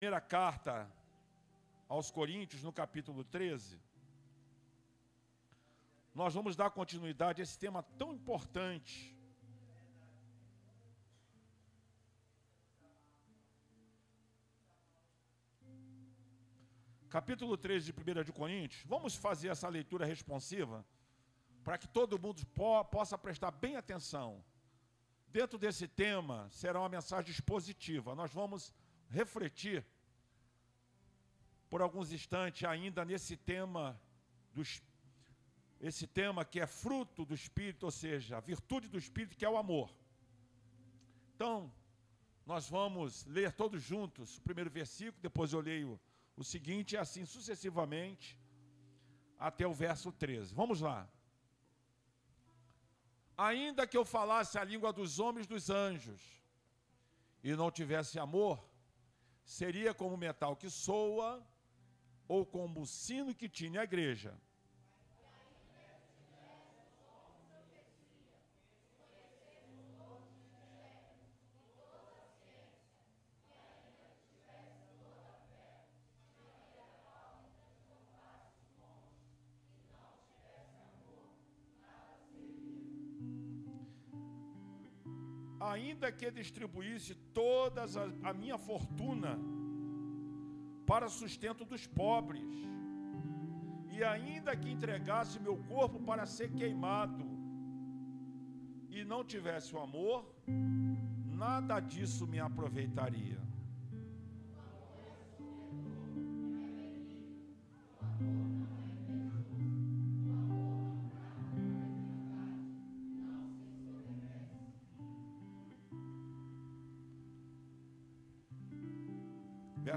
primeira carta aos Coríntios, no capítulo 13, nós vamos dar continuidade a esse tema tão importante. Capítulo 13 de 1 de Coríntios, vamos fazer essa leitura responsiva para que todo mundo po possa prestar bem atenção. Dentro desse tema será uma mensagem expositiva. Nós vamos refletir por alguns instantes ainda nesse tema dos esse tema que é fruto do espírito, ou seja, a virtude do espírito que é o amor. Então, nós vamos ler todos juntos o primeiro versículo, depois eu leio o seguinte e assim sucessivamente até o verso 13. Vamos lá. Ainda que eu falasse a língua dos homens dos anjos e não tivesse amor, seria como metal que soa ou como o sino que tinha a igreja. Ainda que distribuísse toda a minha fortuna para sustento dos pobres, e ainda que entregasse meu corpo para ser queimado, e não tivesse o amor, nada disso me aproveitaria.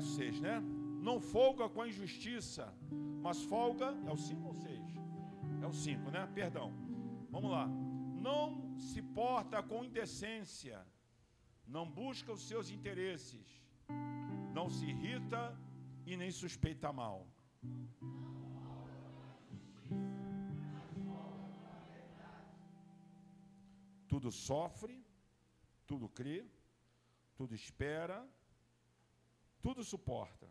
Verso 6, né? Não folga com a injustiça, mas folga, é o 5 ou 6? É o 5, né? Perdão. Vamos lá. Não se porta com indecência, não busca os seus interesses, não se irrita e nem suspeita mal. Tudo sofre, tudo crê, tudo espera tudo suporta.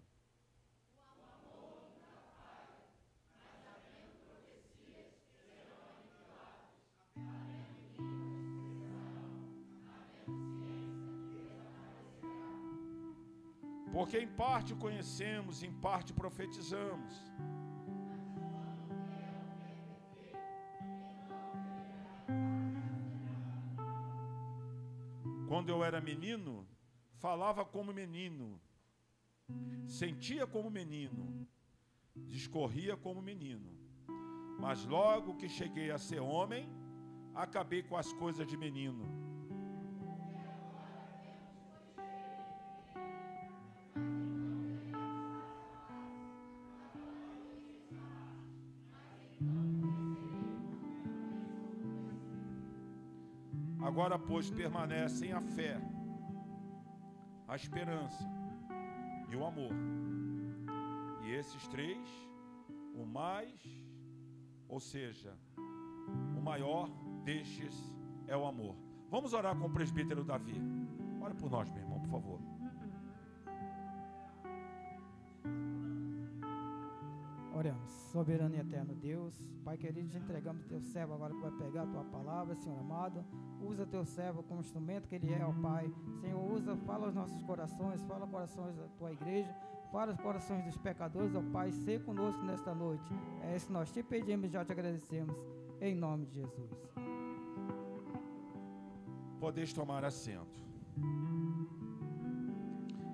Porque em parte conhecemos, em parte profetizamos. Quando eu era menino, falava como menino Sentia como menino, discorria como menino. Mas logo que cheguei a ser homem, acabei com as coisas de menino. Agora, pois, permanecem a fé, a esperança e o amor. E esses três, o mais, ou seja, o maior destes é o amor. Vamos orar com o presbítero Davi. Ora por nós, meu irmão, por favor. Soberano e eterno Deus, Pai querido, te entregamos teu servo agora que vai pegar a tua palavra, Senhor amado. Usa teu servo como instrumento que ele é, ó Pai. Senhor, usa, fala aos nossos corações, fala aos corações da tua igreja, fala aos corações dos pecadores, ó Pai. Sê conosco nesta noite. É isso que nós te pedimos e já te agradecemos. Em nome de Jesus. Podeis tomar assento.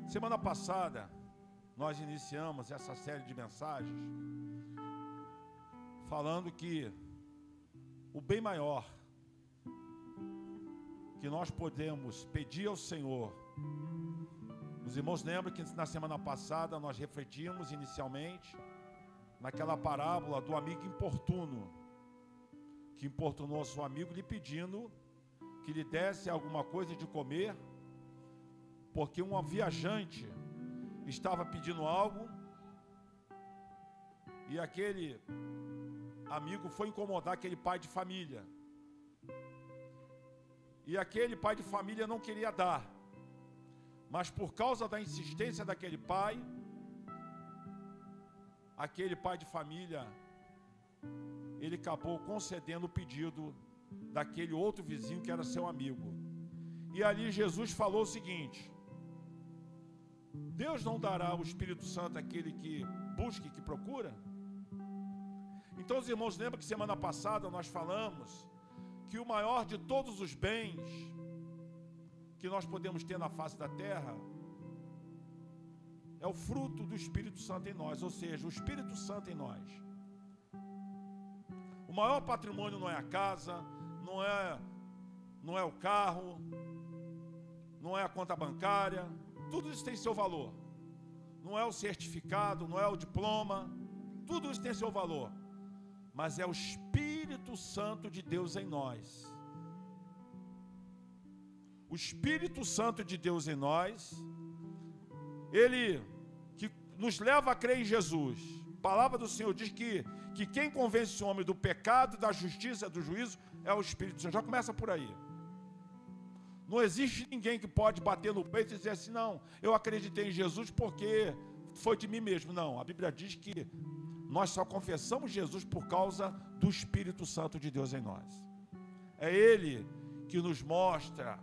Semana passada, nós iniciamos essa série de mensagens falando que o bem maior que nós podemos pedir ao Senhor. Os irmãos lembram que na semana passada nós refletimos inicialmente naquela parábola do amigo importuno, que importunou seu amigo lhe pedindo que lhe desse alguma coisa de comer, porque um viajante estava pedindo algo e aquele amigo foi incomodar aquele pai de família. E aquele pai de família não queria dar. Mas por causa da insistência daquele pai, aquele pai de família, ele acabou concedendo o pedido daquele outro vizinho que era seu amigo. E ali Jesus falou o seguinte: Deus não dará o Espírito Santo àquele que busca e que procura? Então, os irmãos, lembram que semana passada nós falamos que o maior de todos os bens que nós podemos ter na face da terra é o fruto do Espírito Santo em nós, ou seja, o Espírito Santo em nós. O maior patrimônio não é a casa, não é não é o carro, não é a conta bancária, tudo isso tem seu valor. Não é o certificado, não é o diploma, tudo isso tem seu valor. Mas é o Espírito Santo de Deus em nós. O Espírito Santo de Deus em nós, ele que nos leva a crer em Jesus. A palavra do Senhor diz que, que quem convence o homem do pecado, da justiça, do juízo é o Espírito Santo. Já começa por aí. Não existe ninguém que pode bater no peito e dizer assim: não, eu acreditei em Jesus porque foi de mim mesmo. Não, a Bíblia diz que nós só confessamos Jesus por causa do Espírito Santo de Deus em nós. É Ele que nos mostra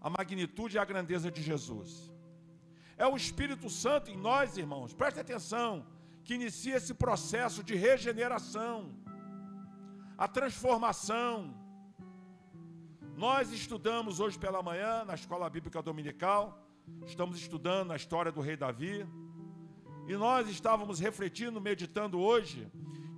a magnitude e a grandeza de Jesus. É o Espírito Santo em nós, irmãos, preste atenção, que inicia esse processo de regeneração, a transformação, nós estudamos hoje pela manhã na escola bíblica dominical, estamos estudando a história do rei Davi, e nós estávamos refletindo, meditando hoje,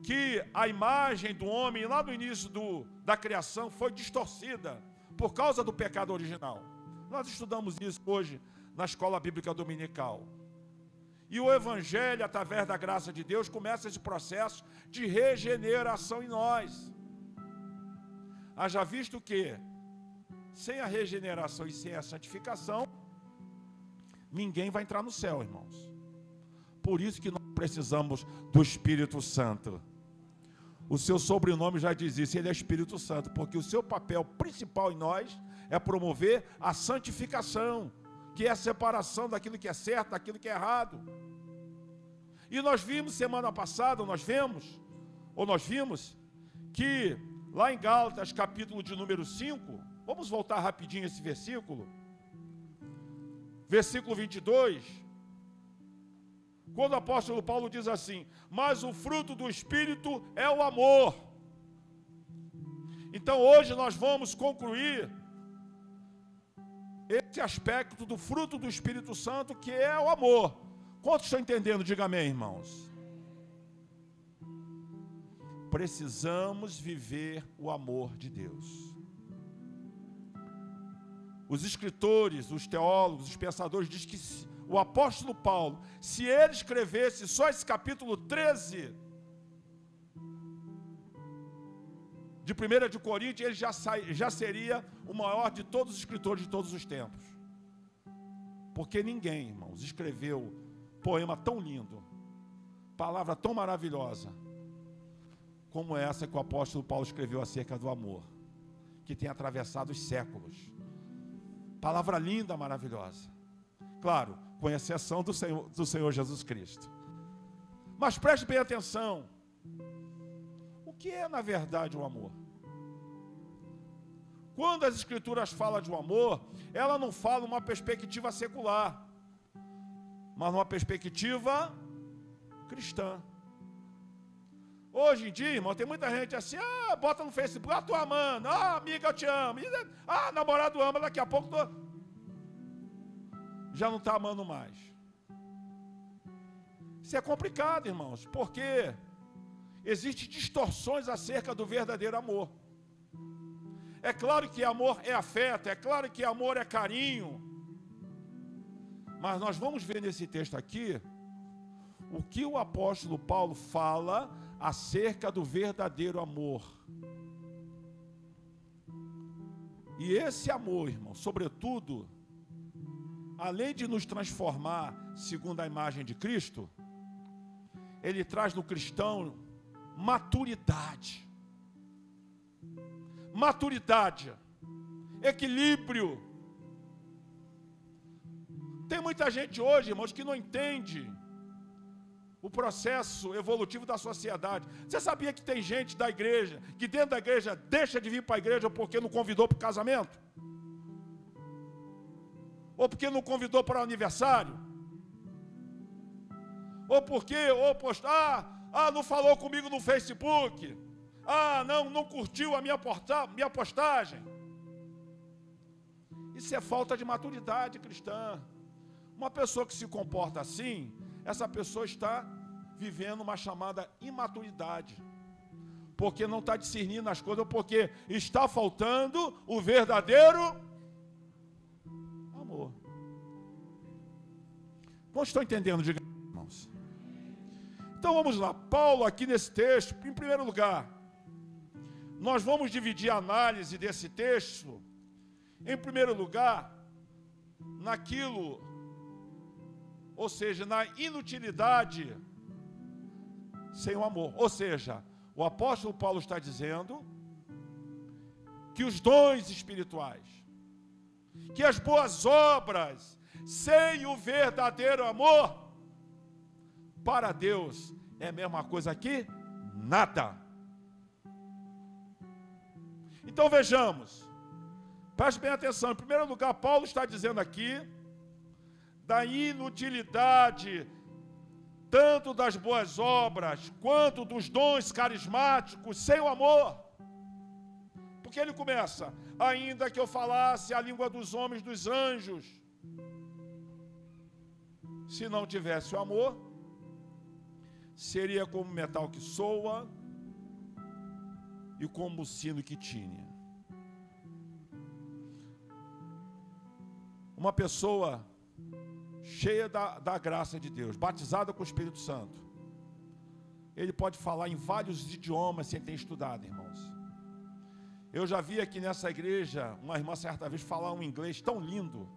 que a imagem do homem lá no início do, da criação foi distorcida por causa do pecado original. Nós estudamos isso hoje na escola bíblica dominical. E o Evangelho, através da graça de Deus, começa esse processo de regeneração em nós. Haja visto que sem a regeneração e sem a santificação, ninguém vai entrar no céu, irmãos. Por isso que nós precisamos do Espírito Santo. O seu sobrenome já diz isso, ele é Espírito Santo, porque o seu papel principal em nós é promover a santificação, que é a separação daquilo que é certo, daquilo que é errado. E nós vimos semana passada, nós vemos, ou nós vimos, que lá em Gálatas, capítulo de número 5, Vamos voltar rapidinho esse versículo. Versículo 22. Quando o apóstolo Paulo diz assim: Mas o fruto do Espírito é o amor. Então hoje nós vamos concluir esse aspecto do fruto do Espírito Santo, que é o amor. Quantos estão entendendo? Diga amém, irmãos. Precisamos viver o amor de Deus os escritores, os teólogos, os pensadores dizem que o apóstolo Paulo, se ele escrevesse só esse capítulo 13 de 1 de Coríntios, ele já, já seria o maior de todos os escritores de todos os tempos. Porque ninguém, irmãos, escreveu poema tão lindo, palavra tão maravilhosa, como essa que o apóstolo Paulo escreveu acerca do amor, que tem atravessado os séculos. Palavra linda, maravilhosa. Claro, com exceção do Senhor, do Senhor Jesus Cristo. Mas preste bem atenção. O que é, na verdade, o amor? Quando as Escrituras falam de um amor, ela não fala uma perspectiva secular, mas numa perspectiva cristã. Hoje em dia, irmão, tem muita gente assim, ah, bota no Facebook, ah, tô amando, ah, amiga, eu te amo, ah, namorado ama, daqui a pouco tô... já não está amando mais. Isso é complicado, irmãos, porque existem distorções acerca do verdadeiro amor. É claro que amor é afeto, é claro que amor é carinho, mas nós vamos ver nesse texto aqui o que o apóstolo Paulo fala acerca do verdadeiro amor. E esse amor, irmão, sobretudo, além de nos transformar segundo a imagem de Cristo, ele traz no cristão maturidade. Maturidade, equilíbrio. Tem muita gente hoje, irmãos, que não entende o processo evolutivo da sociedade. Você sabia que tem gente da igreja que dentro da igreja deixa de vir para a igreja porque não convidou para o casamento? Ou porque não convidou para o aniversário? Ou porque, ou postar, ah, ah, não falou comigo no Facebook. Ah, não, não curtiu a minha, porta, minha postagem. Isso é falta de maturidade cristã. Uma pessoa que se comporta assim, essa pessoa está vivendo uma chamada imaturidade. Porque não está discernindo as coisas, porque está faltando o verdadeiro Não estou entendendo, diga, irmãos. Então vamos lá. Paulo, aqui nesse texto, em primeiro lugar, nós vamos dividir a análise desse texto, em primeiro lugar, naquilo, ou seja, na inutilidade sem o amor. Ou seja, o apóstolo Paulo está dizendo que os dons espirituais, que as boas obras, sem o verdadeiro amor, para Deus é a mesma coisa que nada. Então vejamos, preste bem atenção. Em primeiro lugar, Paulo está dizendo aqui da inutilidade tanto das boas obras quanto dos dons carismáticos sem o amor. Porque ele começa, ainda que eu falasse a língua dos homens, dos anjos, se não tivesse o amor, seria como metal que soa e como o sino que tinha. Uma pessoa cheia da, da graça de Deus, batizada com o Espírito Santo, ele pode falar em vários idiomas sem ter estudado, irmãos. Eu já vi aqui nessa igreja uma irmã certa vez falar um inglês tão lindo.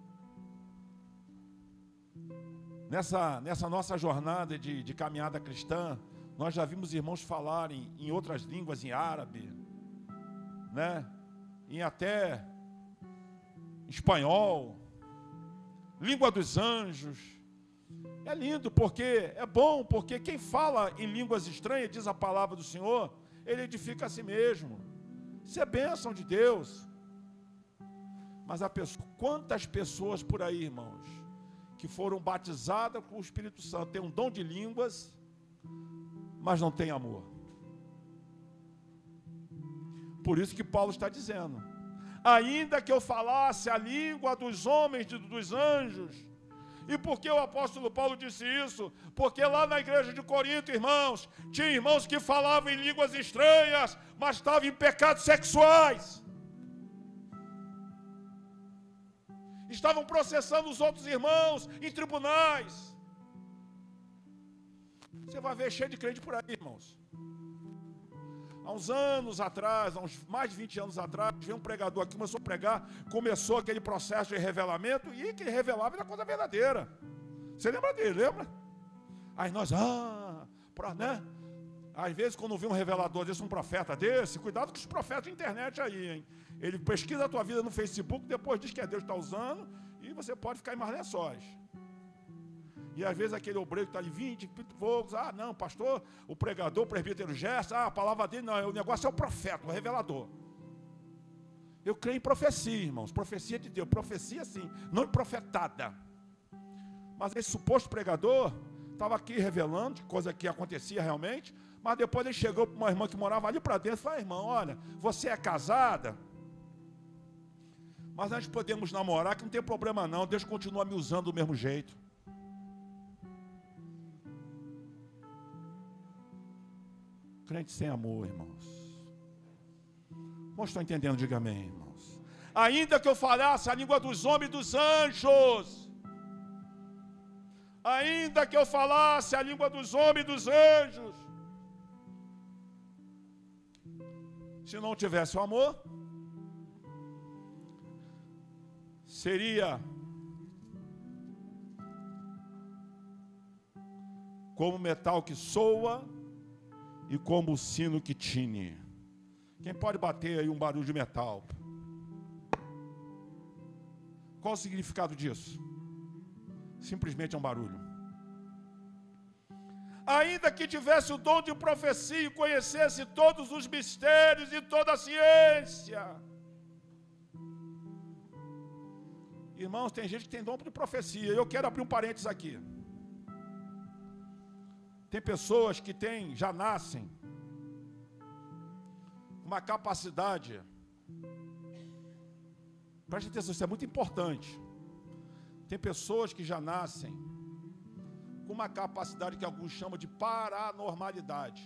Nessa, nessa nossa jornada de, de caminhada cristã, nós já vimos irmãos falarem em outras línguas, em árabe, né? em até espanhol, língua dos anjos. É lindo porque é bom, porque quem fala em línguas estranhas, diz a palavra do Senhor, ele edifica a si mesmo. Isso é bênção de Deus. Mas a pessoa, quantas pessoas por aí, irmãos, que foram batizadas com o Espírito Santo, têm um dom de línguas, mas não têm amor. Por isso que Paulo está dizendo: ainda que eu falasse a língua dos homens e dos anjos. E por que o apóstolo Paulo disse isso? Porque lá na igreja de Corinto, irmãos, tinha irmãos que falavam em línguas estranhas, mas estavam em pecados sexuais. Estavam processando os outros irmãos em tribunais. Você vai ver cheio de crente por aí, irmãos. Há uns anos atrás, há uns mais de 20 anos atrás, veio um pregador aqui, começou a pregar, começou aquele processo de revelamento, e que revelava era coisa verdadeira. Você lembra dele, lembra? Aí nós, ah, pra, né? Às vezes, quando vê um revelador desse, um profeta desse, cuidado com os profetas de internet aí, hein? Ele pesquisa a tua vida no Facebook, depois diz que é Deus que está usando, e você pode ficar em mais lençóis. E às vezes aquele obreiro está ali 20 poucos, ah, não, pastor, o pregador, o presbítero Gerson, ah, a palavra dele, não, o negócio é o profeta, o revelador. Eu creio em profecia, irmãos, profecia de Deus, profecia sim, não profetada. Mas esse suposto pregador estava aqui revelando, coisa que acontecia realmente, mas depois ele chegou para uma irmã que morava ali para dentro e falou, irmão, olha, você é casada, mas nós podemos namorar, que não tem problema não, Deus continua me usando do mesmo jeito. Crente sem amor, irmãos. Não estão entendendo? Diga amém, irmãos. Ainda que eu falasse a língua dos homens e dos anjos, ainda que eu falasse a língua dos homens e dos anjos, se não tivesse o amor, seria como metal que soa e como o sino que tine. Quem pode bater aí um barulho de metal? Qual o significado disso? Simplesmente é um barulho. Ainda que tivesse o dom de profecia e conhecesse todos os mistérios e toda a ciência. Irmãos, tem gente que tem dom de profecia. Eu quero abrir um parênteses aqui. Tem pessoas que têm, já nascem, uma capacidade. Preste atenção, isso é muito importante. Tem pessoas que já nascem com uma capacidade que alguns chamam de paranormalidade.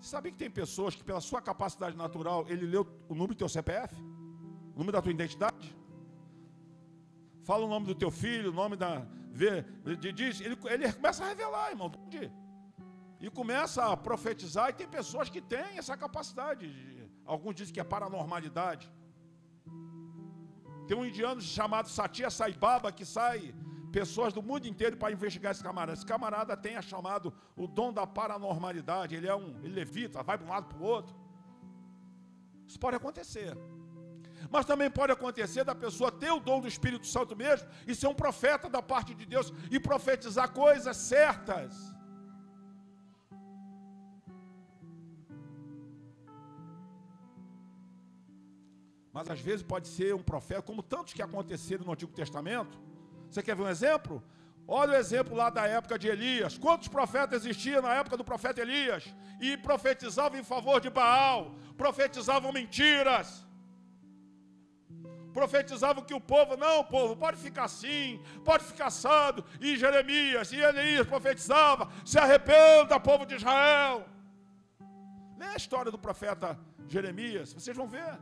Sabia que tem pessoas que, pela sua capacidade natural, ele leu o número do teu CPF? O número da tua identidade? Fala o nome do teu filho, o nome da. Diz, ele, ele começa a revelar, irmão. E começa a profetizar, e tem pessoas que têm essa capacidade. Alguns dizem que é paranormalidade. Tem um indiano chamado Satya Sai Baba que sai pessoas do mundo inteiro para investigar esse camarada. Esse camarada tem a chamado o dom da paranormalidade. Ele é um, ele levita, vai de um lado para o outro. Isso pode acontecer. Mas também pode acontecer da pessoa ter o dom do Espírito Santo mesmo e ser um profeta da parte de Deus e profetizar coisas certas. Mas às vezes pode ser um profeta, como tantos que aconteceram no Antigo Testamento. Você quer ver um exemplo? Olha o exemplo lá da época de Elias. Quantos profetas existiam na época do profeta Elias? E profetizavam em favor de Baal, profetizavam mentiras. Profetizavam que o povo, não, povo, pode ficar assim, pode ficar assado. E Jeremias e Elias profetizavam: se arrependa, povo de Israel. Lê a história do profeta Jeremias, vocês vão ver.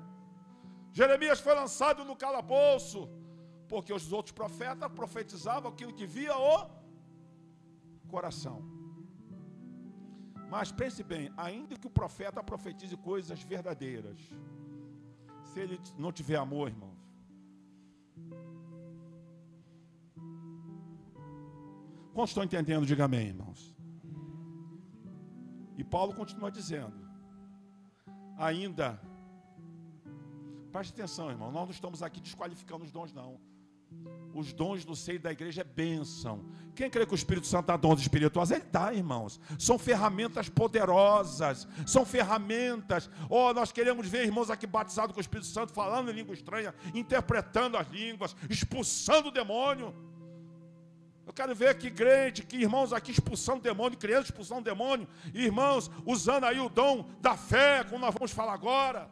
Jeremias foi lançado no calabouço, porque os outros profetas profetizavam aquilo que via o coração. Mas pense bem, ainda que o profeta profetize coisas verdadeiras, se ele não tiver amor, irmãos, Quantos estão entendendo? Diga amém, irmãos. E Paulo continua dizendo: ainda Preste atenção, irmão. Nós não estamos aqui desqualificando os dons, não. Os dons no seio da igreja é bênção. Quem crê que o Espírito Santo dá dons espirituais? Ele dá, irmãos. São ferramentas poderosas. São ferramentas. Oh, nós queremos ver irmãos aqui batizados com o Espírito Santo, falando em língua estranha, interpretando as línguas, expulsando o demônio. Eu quero ver aqui crente, que irmãos aqui expulsando demônio, crianças expulsando demônio, irmãos usando aí o dom da fé, como nós vamos falar agora.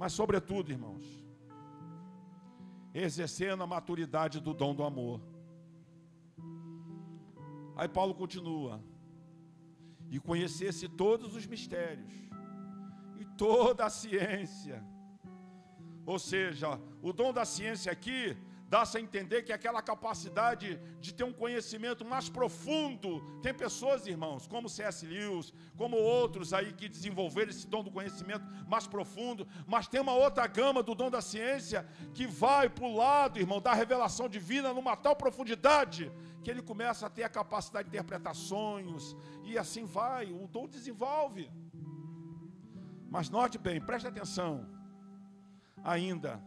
Mas, sobretudo, irmãos, exercendo a maturidade do dom do amor. Aí Paulo continua. E conhecesse todos os mistérios e toda a ciência. Ou seja, o dom da ciência aqui dá-se a entender que aquela capacidade de ter um conhecimento mais profundo. Tem pessoas, irmãos, como C.S. Lewis, como outros aí que desenvolveram esse dom do conhecimento mais profundo, mas tem uma outra gama do dom da ciência que vai para o lado, irmão, da revelação divina numa tal profundidade que ele começa a ter a capacidade de interpretar sonhos e assim vai, o dom desenvolve. Mas note bem, preste atenção. Ainda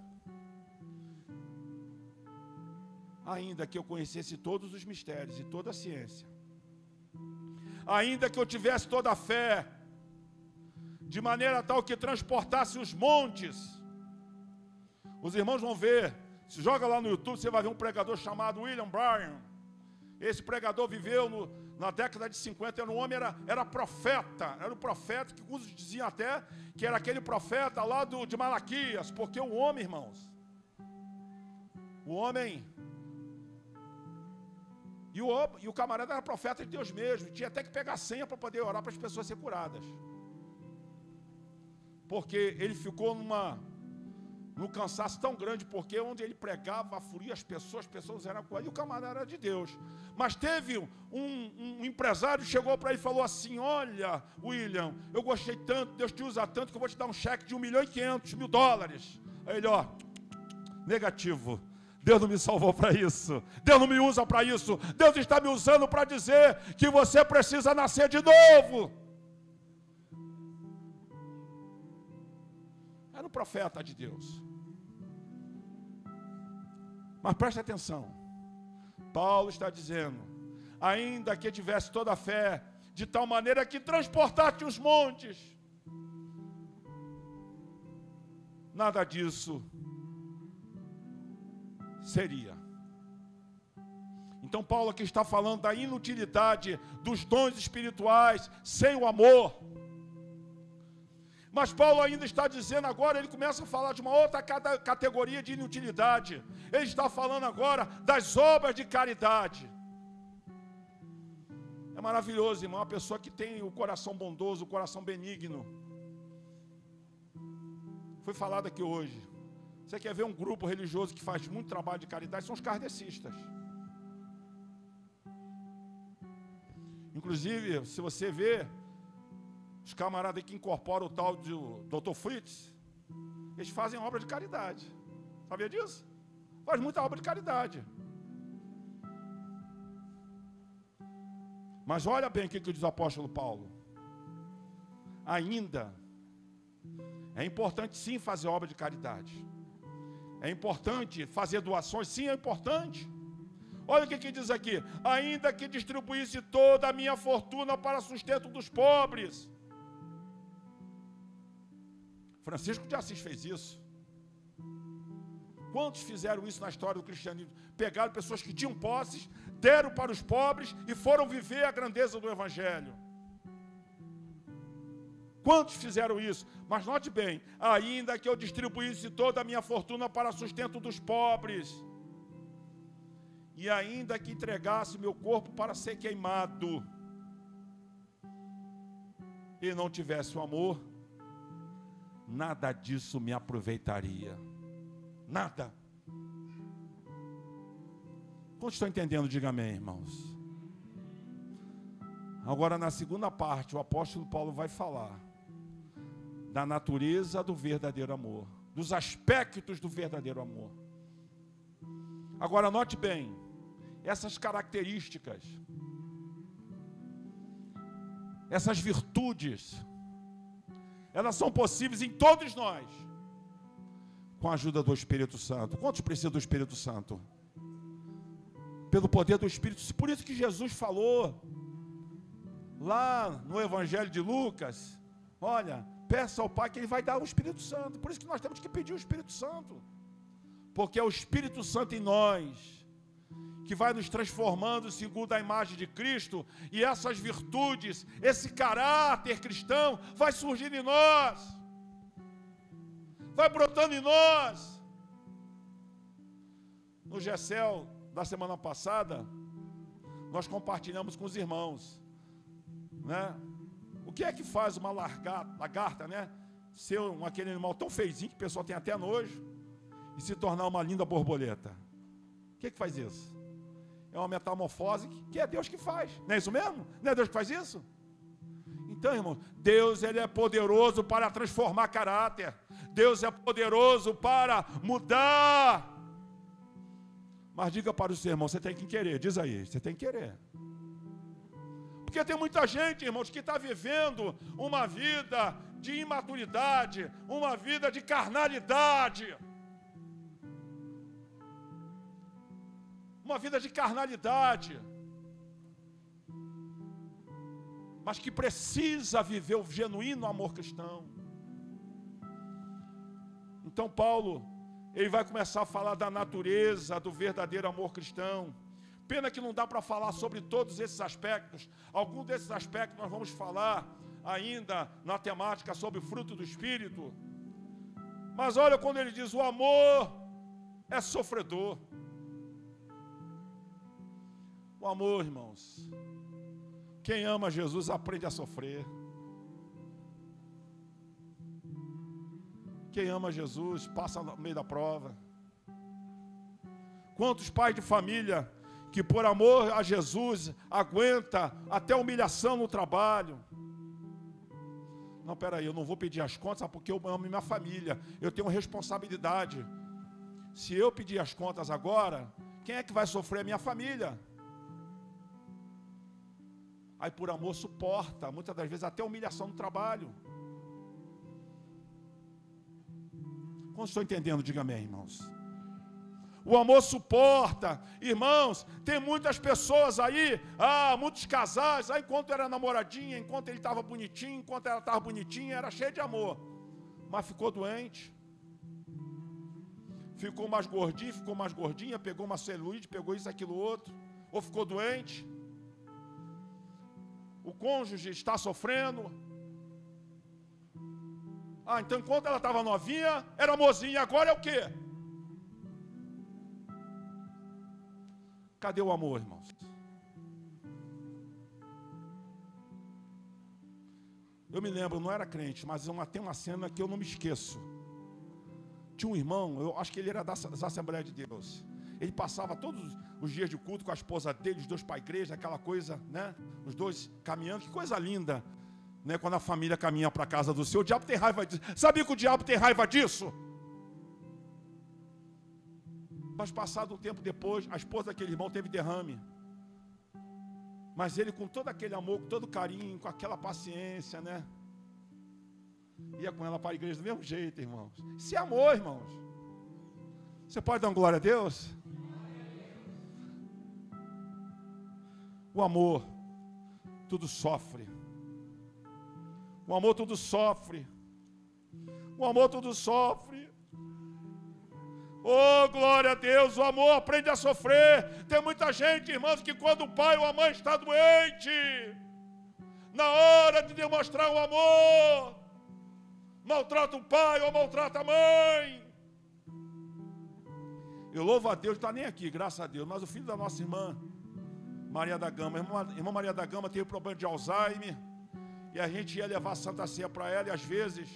ainda que eu conhecesse todos os mistérios e toda a ciência, ainda que eu tivesse toda a fé, de maneira tal que transportasse os montes. Os irmãos vão ver, se joga lá no YouTube, você vai ver um pregador chamado William Bryan. Esse pregador viveu no, na década de 50, era um homem, era, era profeta, era o profeta que alguns diziam até que era aquele profeta lá do, de Malaquias, porque o homem, irmãos, o homem e o, e o camarada era profeta de Deus mesmo. Tinha até que pegar senha para poder orar para as pessoas ser curadas. Porque ele ficou numa, num cansaço tão grande, porque onde ele pregava, afuria as pessoas, as pessoas eram curadas. E o camarada era de Deus. Mas teve um, um empresário chegou para ele e falou assim: Olha, William, eu gostei tanto, Deus te usa tanto que eu vou te dar um cheque de um milhão e quinhentos mil dólares. Aí ele, ó, negativo. Deus não me salvou para isso. Deus não me usa para isso. Deus está me usando para dizer que você precisa nascer de novo. Era o profeta de Deus. Mas preste atenção. Paulo está dizendo: ainda que tivesse toda a fé, de tal maneira que transportasse os montes, nada disso seria. Então, Paulo aqui está falando da inutilidade dos dons espirituais sem o amor. Mas Paulo ainda está dizendo agora, ele começa a falar de uma outra categoria de inutilidade. Ele está falando agora das obras de caridade. É maravilhoso, irmão, uma pessoa que tem o coração bondoso, o coração benigno. Foi falado aqui hoje. Você quer ver um grupo religioso que faz muito trabalho de caridade? São os kardecistas. Inclusive, se você vê, os camaradas que incorporam o tal do Dr. Fritz, eles fazem obra de caridade. Sabia disso? Faz muita obra de caridade. Mas olha bem o que diz o apóstolo Paulo. Ainda é importante sim fazer obra de caridade. É importante fazer doações, sim, é importante. Olha o que, que diz aqui: ainda que distribuísse toda a minha fortuna para sustento dos pobres. Francisco de Assis fez isso. Quantos fizeram isso na história do cristianismo? Pegaram pessoas que tinham posses, deram para os pobres e foram viver a grandeza do Evangelho. Quantos fizeram isso? Mas note bem: ainda que eu distribuísse toda a minha fortuna para sustento dos pobres, e ainda que entregasse meu corpo para ser queimado, e não tivesse o amor, nada disso me aproveitaria. Nada. Quantos estão entendendo? Diga amém, irmãos. Agora, na segunda parte, o apóstolo Paulo vai falar da natureza do verdadeiro amor, dos aspectos do verdadeiro amor. Agora, note bem, essas características, essas virtudes, elas são possíveis em todos nós, com a ajuda do Espírito Santo. Quantos precisam do Espírito Santo? Pelo poder do Espírito. Por isso que Jesus falou lá no Evangelho de Lucas: olha, peça ao Pai que Ele vai dar o Espírito Santo. Por isso que nós temos que pedir o Espírito Santo, porque é o Espírito Santo em nós que vai nos transformando segundo a imagem de Cristo, e essas virtudes, esse caráter cristão vai surgindo em nós, vai brotando em nós. No Gessel da semana passada, nós compartilhamos com os irmãos, né? O que é que faz uma largata, lagarta, né? Ser um, aquele animal tão feizinho que o pessoal tem até nojo e se tornar uma linda borboleta? O que é que faz isso? é uma metamorfose que é Deus que faz. Não é isso mesmo? Não é Deus que faz isso? Então, irmão, Deus ele é poderoso para transformar caráter. Deus é poderoso para mudar. Mas diga para o seu irmão, você tem que querer. Diz aí, você tem que querer. Porque tem muita gente, irmãos, que está vivendo uma vida de imaturidade, uma vida de carnalidade. uma vida de carnalidade, mas que precisa viver o genuíno amor cristão. Então, Paulo, ele vai começar a falar da natureza do verdadeiro amor cristão. Pena que não dá para falar sobre todos esses aspectos. Alguns desses aspectos nós vamos falar ainda na temática sobre o fruto do Espírito. Mas olha quando ele diz: o amor é sofredor. O amor, irmãos. Quem ama Jesus aprende a sofrer. Quem ama Jesus passa no meio da prova. Quantos pais de família que por amor a Jesus aguenta até humilhação no trabalho. Não, peraí, eu não vou pedir as contas porque eu amo minha família. Eu tenho responsabilidade. Se eu pedir as contas agora, quem é que vai sofrer? A minha família aí por amor suporta, muitas das vezes até humilhação no trabalho. Como estou entendendo, diga amém, irmãos. O amor suporta. Irmãos, tem muitas pessoas aí, ah, muitos casais, aí enquanto era namoradinha, enquanto ele estava bonitinho, enquanto ela estava bonitinha, era cheio de amor. Mas ficou doente. Ficou mais gordinho, ficou mais gordinha, pegou uma celulite, pegou isso, aquilo, outro. Ou ficou doente. O cônjuge está sofrendo. Ah, então enquanto ela estava novinha, era mozinha, agora é o quê? Cadê o amor, irmãos? Eu me lembro, não era crente, mas uma, tem uma cena que eu não me esqueço. Tinha um irmão, eu acho que ele era das, das Assembleias de Deus. Ele passava todos os dias de culto com a esposa dele, os dois para a igreja, aquela coisa, né? Os dois caminhando, que coisa linda, né? Quando a família caminha para a casa do seu, o diabo tem raiva disso. Sabia que o diabo tem raiva disso? Mas passado um tempo depois, a esposa daquele irmão teve derrame. Mas ele, com todo aquele amor, com todo carinho, com aquela paciência, né? Ia com ela para a igreja do mesmo jeito, irmãos. Se amor, irmãos. Você pode dar glória a Deus? O amor, tudo sofre. O amor tudo sofre. O amor tudo sofre. Oh, glória a Deus, o amor aprende a sofrer. Tem muita gente, irmãos, que quando o pai ou a mãe está doente, na hora de demonstrar o amor, maltrata o pai ou maltrata a mãe. Eu louvo a Deus, está nem aqui, graças a Deus, mas o filho da nossa irmã, Maria da Gama, irmã, irmã Maria da Gama teve problema de Alzheimer, e a gente ia levar a Santa Ceia para ela, e às vezes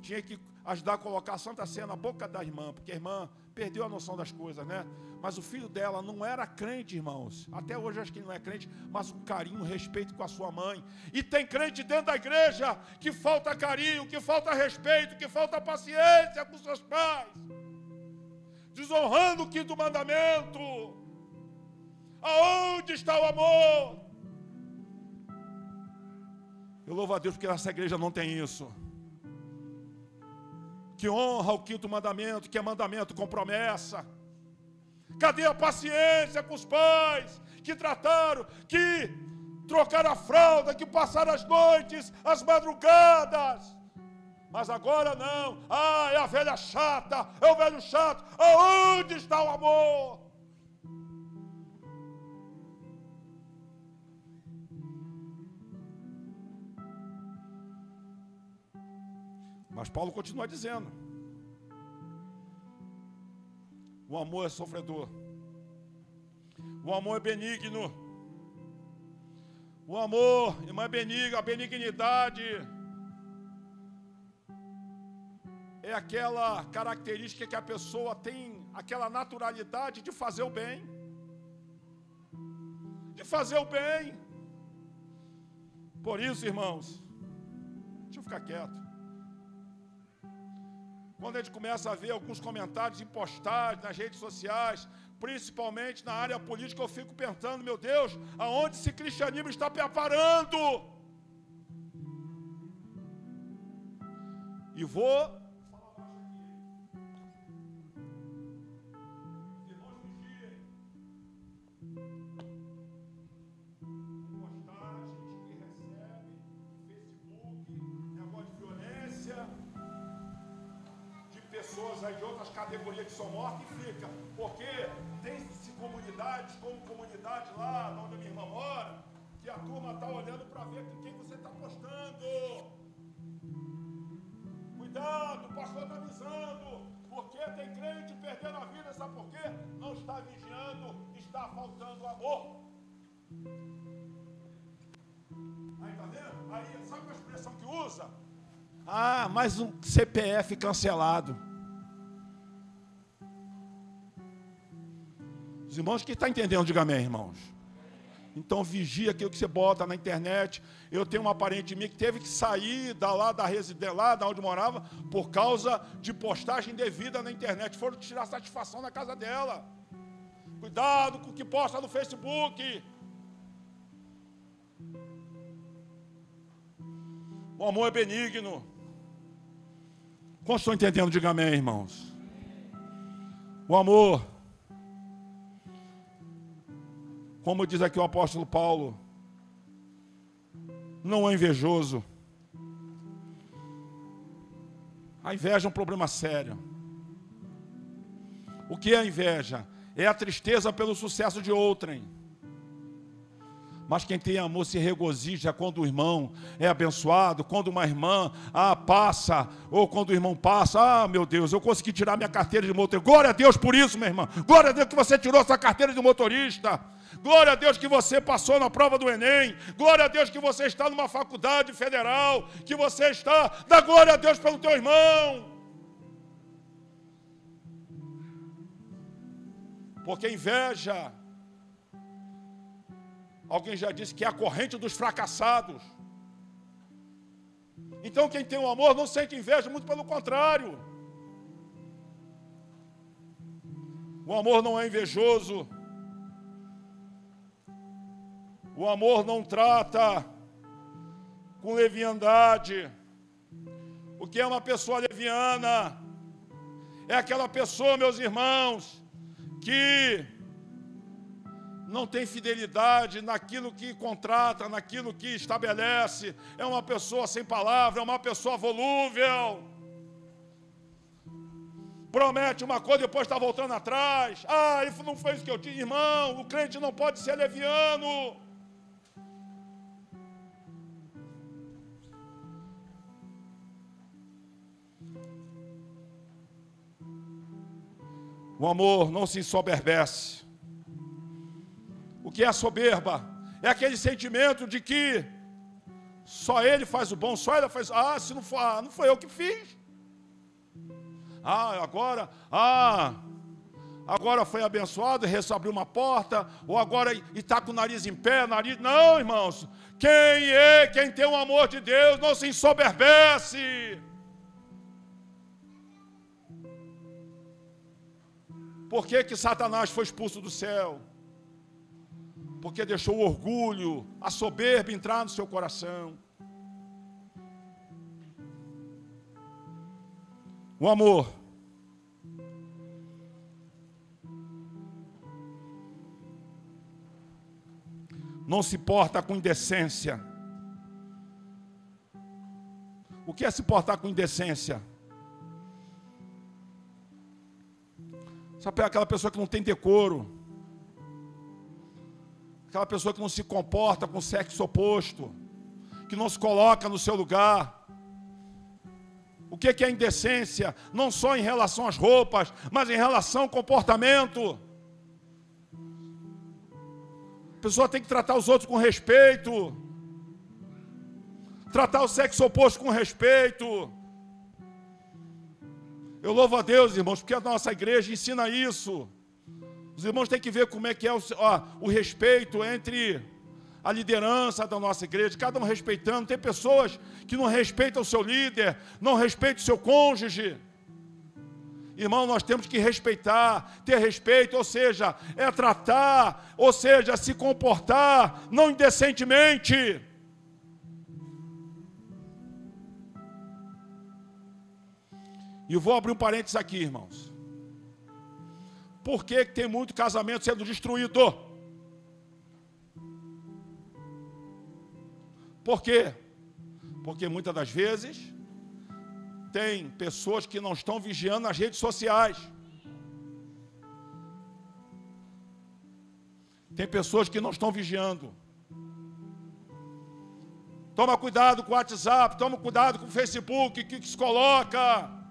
tinha que ajudar a colocar a Santa Ceia na boca da irmã, porque a irmã perdeu a noção das coisas, né? Mas o filho dela não era crente, irmãos. Até hoje acho que ele não é crente, mas um carinho, um respeito com a sua mãe. E tem crente dentro da igreja que falta carinho, que falta respeito, que falta paciência com seus pais. Desonrando o quinto mandamento. Aonde está o amor? Eu louvo a Deus porque essa igreja não tem isso que honra o quinto mandamento, que é mandamento com promessa? Cadê a paciência com os pais que trataram, que trocaram a fralda, que passaram as noites, as madrugadas? Mas agora não. Ah, é a velha chata, é o velho chato. Aonde está o amor? Mas Paulo continua dizendo: o amor é sofredor, o amor é benigno, o amor, irmã, é benigno, a benignidade é aquela característica que a pessoa tem, aquela naturalidade de fazer o bem, de fazer o bem. Por isso, irmãos, deixa eu ficar quieto. Quando a gente começa a ver alguns comentários em postagens nas redes sociais, principalmente na área política, eu fico pensando, meu Deus, aonde esse cristianismo está preparando? E vou categoria que são mortas e fica. Porque tem-se comunidades, como comunidade lá, onde a minha irmã mora, que a turma está olhando para ver com quem você está postando. Cuidado, o pastor está avisando. Porque tem crente perdendo a vida, sabe por quê? Não está vigiando, está faltando amor. Aí tá vendo? Aí, sabe a expressão que usa? Ah, mais um CPF cancelado. Os irmãos que estão tá entendendo, diga amém, irmãos. Então vigia aquilo que você bota na internet. Eu tenho uma parente minha que teve que sair da lá da residência, lá da onde morava, por causa de postagem devida na internet. Foram tirar satisfação na casa dela. Cuidado com o que posta no Facebook. O amor é benigno. Como estão entendendo? Diga amém, irmãos. O amor Como diz aqui o apóstolo Paulo, não é invejoso. A inveja é um problema sério. O que é a inveja? É a tristeza pelo sucesso de outrem. Mas quem tem amor se regozija quando o irmão é abençoado, quando uma irmã ah, passa, ou quando o irmão passa, ah, meu Deus, eu consegui tirar minha carteira de motorista. Glória a Deus por isso, minha irmã. Glória a Deus que você tirou sua carteira de motorista. Glória a Deus que você passou na prova do Enem. Glória a Deus que você está numa faculdade federal, que você está. Dá glória a Deus pelo teu irmão. Porque inveja, alguém já disse que é a corrente dos fracassados. Então quem tem o amor não sente inveja, muito pelo contrário. O amor não é invejoso. O amor não trata com leviandade. O que é uma pessoa leviana? É aquela pessoa, meus irmãos, que não tem fidelidade naquilo que contrata, naquilo que estabelece, é uma pessoa sem palavra, é uma pessoa volúvel. Promete uma coisa, depois está voltando atrás. Ah, isso não foi isso que eu tinha, irmão. O crente não pode ser leviano. O amor não se ensoberbece. O que é soberba? É aquele sentimento de que só ele faz o bom, só ele faz. Ah, se não for, ah, não foi eu que fiz. Ah, agora, ah, agora foi abençoado, reabriu uma porta, ou agora está com o nariz em pé, nariz. Não, irmãos. Quem é, quem tem o amor de Deus, não se ensoberbece. Por que, que Satanás foi expulso do céu? Porque deixou o orgulho, a soberba entrar no seu coração. O amor. Não se porta com indecência. O que é se portar com indecência? Sabe aquela pessoa que não tem decoro? Aquela pessoa que não se comporta com o sexo oposto, que não se coloca no seu lugar. O que é indecência? Não só em relação às roupas, mas em relação ao comportamento. A pessoa tem que tratar os outros com respeito. Tratar o sexo oposto com respeito. Eu louvo a Deus, irmãos, porque a nossa igreja ensina isso. Os irmãos têm que ver como é que é o, ó, o respeito entre a liderança da nossa igreja, cada um respeitando. Tem pessoas que não respeitam o seu líder, não respeitam o seu cônjuge. Irmão, nós temos que respeitar, ter respeito, ou seja, é tratar, ou seja, se comportar, não indecentemente. E vou abrir um parênteses aqui, irmãos. Por que tem muito casamento sendo destruído? Por quê? Porque muitas das vezes tem pessoas que não estão vigiando nas redes sociais. Tem pessoas que não estão vigiando. Toma cuidado com o WhatsApp, toma cuidado com o Facebook, que, que se coloca.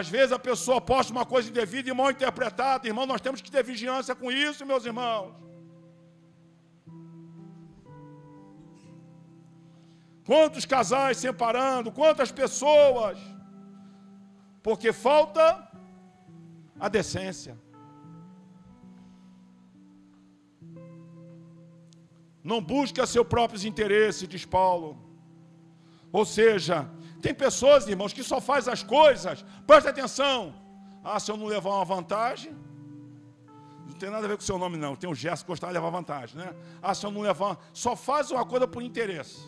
Às vezes a pessoa posta uma coisa indevida e mal interpretada. Irmão, nós temos que ter vigilância com isso, meus irmãos. Quantos casais separando, quantas pessoas, porque falta a decência. Não busca seu próprios interesses, diz Paulo. Ou seja, tem pessoas, irmãos, que só faz as coisas, preste atenção. Ah, se eu não levar uma vantagem, não tem nada a ver com o seu nome, não. Tem um gesto que gostar de levar vantagem, né? Ah, se eu não levar, só faz uma coisa por interesse.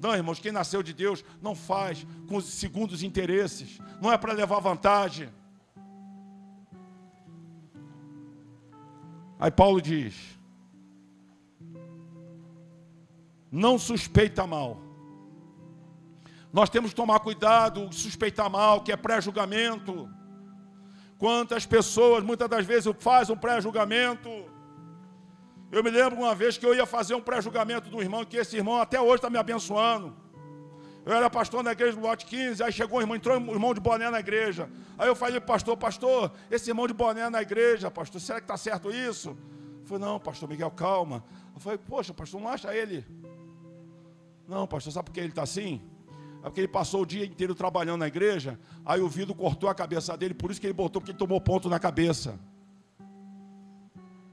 Não, irmãos, quem nasceu de Deus não faz com os segundos interesses, não é para levar vantagem. Aí Paulo diz: Não suspeita mal. Nós temos que tomar cuidado, suspeitar mal, que é pré-julgamento. Quantas pessoas, muitas das vezes, fazem um pré-julgamento. Eu me lembro uma vez que eu ia fazer um pré-julgamento do irmão, que esse irmão até hoje está me abençoando. Eu era pastor na igreja do lote 15, aí chegou um irmão, entrou um irmão de boné na igreja. Aí eu falei, pastor, pastor, esse irmão de boné na igreja, pastor, será que está certo isso? Eu falei, não, pastor Miguel, calma. Eu falei, poxa, pastor, não acha ele? Não, pastor, sabe por que ele está assim? É porque ele passou o dia inteiro trabalhando na igreja, aí o vidro cortou a cabeça dele, por isso que ele botou, porque ele tomou ponto na cabeça.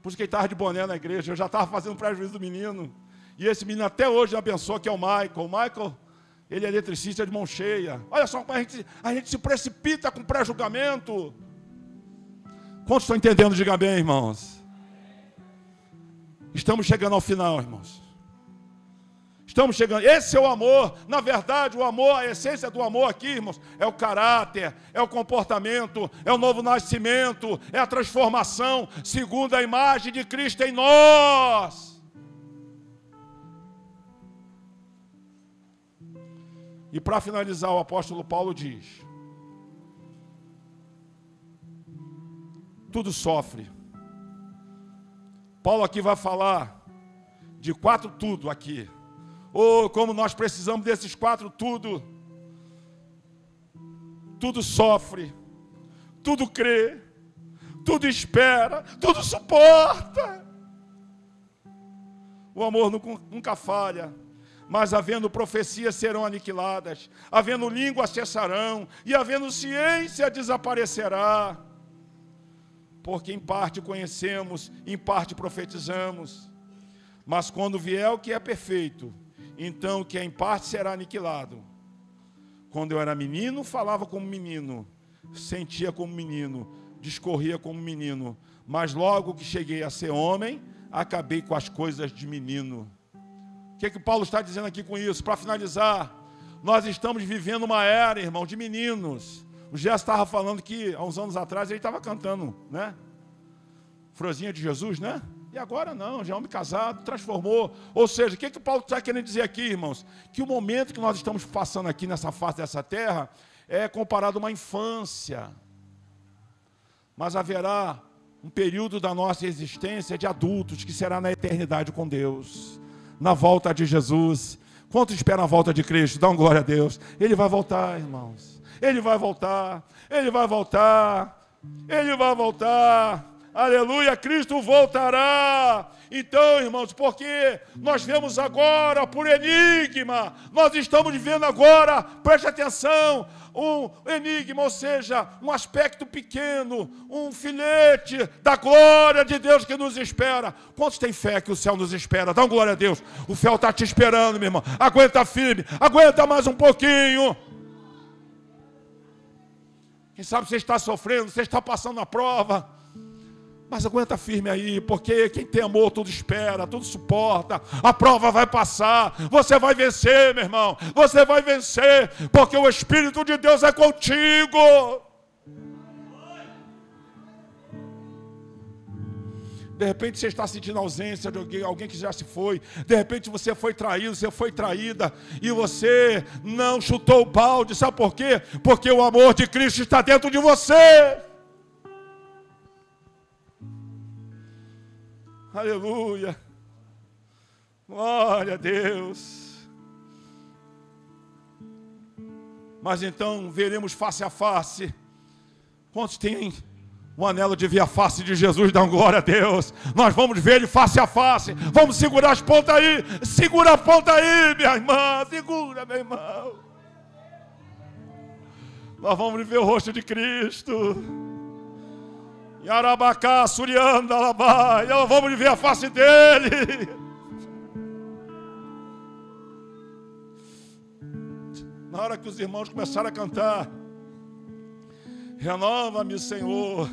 Por isso que ele estava de boné na igreja, eu já estava fazendo prejuízo do menino. E esse menino até hoje abençoa, que é o Michael. O Michael, ele é eletricista de mão cheia. Olha só como a gente, a gente se precipita com pré-julgamento. Quantos estão entendendo? Diga bem, irmãos. Estamos chegando ao final, irmãos. Estamos chegando. Esse é o amor. Na verdade, o amor, a essência do amor aqui, irmãos, é o caráter, é o comportamento, é o novo nascimento, é a transformação segundo a imagem de Cristo em nós. E para finalizar, o apóstolo Paulo diz: tudo sofre. Paulo aqui vai falar de quatro tudo aqui. Oh, como nós precisamos desses quatro tudo. Tudo sofre, tudo crê, tudo espera, tudo suporta. O amor nunca falha mas havendo profecias serão aniquiladas, havendo língua cessarão, e havendo ciência desaparecerá. Porque em parte conhecemos, em parte profetizamos. Mas quando vier o que é perfeito, então o que é em parte será aniquilado. Quando eu era menino, falava como menino, sentia como menino, discorria como menino, mas logo que cheguei a ser homem, acabei com as coisas de menino que, que Paulo está dizendo aqui com isso? Para finalizar, nós estamos vivendo uma era, irmão, de meninos. O Gerson estava falando que há uns anos atrás ele estava cantando, né? Frozinha de Jesus, né? E agora não, já é homem casado, transformou. Ou seja, o que, que Paulo está querendo dizer aqui, irmãos? Que o momento que nós estamos passando aqui nessa face dessa terra é comparado a uma infância. Mas haverá um período da nossa existência de adultos que será na eternidade com Deus na volta de Jesus. Quanto espera a volta de Cristo? Dá um glória a Deus. Ele vai voltar, irmãos. Ele vai voltar. Ele vai voltar. Ele vai voltar. Aleluia, Cristo voltará. Então, irmãos, porque nós vemos agora por enigma, nós estamos vivendo agora, preste atenção, um enigma, ou seja, um aspecto pequeno, um filete da glória de Deus que nos espera. Quantos têm fé que o céu nos espera? Dá glória a Deus. O céu está te esperando, meu irmão. Aguenta firme, aguenta mais um pouquinho. Quem sabe você está sofrendo, você está passando a prova. Mas aguenta firme aí, porque quem tem amor tudo espera, tudo suporta. A prova vai passar, você vai vencer, meu irmão. Você vai vencer, porque o Espírito de Deus é contigo. De repente você está sentindo ausência de alguém, alguém que já se foi. De repente você foi traído, você foi traída e você não chutou o balde. Sabe por quê? Porque o amor de Cristo está dentro de você. Aleluia. Glória a Deus. Mas então veremos face a face. Quantos têm o anelo de ver a face de Jesus? Dão glória a Deus. Nós vamos ver ele face a face. Vamos segurar as pontas aí. Segura a ponta aí, minha irmã. Segura, meu irmão. Nós vamos ver o rosto de Cristo. Yarabacá, Surianda, Alabai. Vamos ver a face dele. Na hora que os irmãos começaram a cantar, renova-me, Senhor.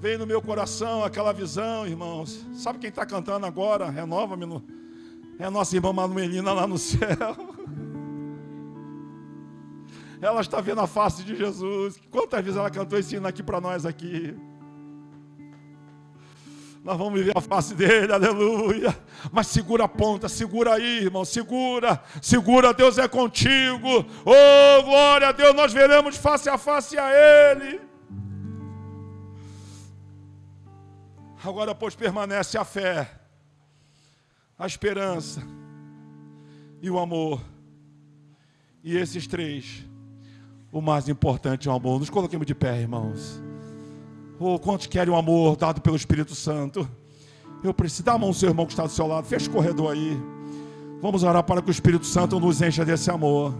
Vem no meu coração aquela visão, irmãos. Sabe quem está cantando agora? Renova-me. No... É a nossa irmã Manuelina lá no céu ela está vendo a face de Jesus. Quantas vezes ela cantou esse hino aqui para nós aqui? Nós vamos viver a face dele, aleluia. Mas segura a ponta, segura aí, irmão, segura, segura, Deus é contigo. Oh, glória a Deus, nós veremos face a face a Ele. Agora, pois, permanece a fé, a esperança e o amor. E esses três, o mais importante é o amor. Nos coloquemos de pé, irmãos. Oh, quantos querem o amor dado pelo Espírito Santo? Eu preciso. Dá a mão ao seu irmão que está do seu lado. Fecha o corredor aí. Vamos orar para que o Espírito Santo nos encha desse amor.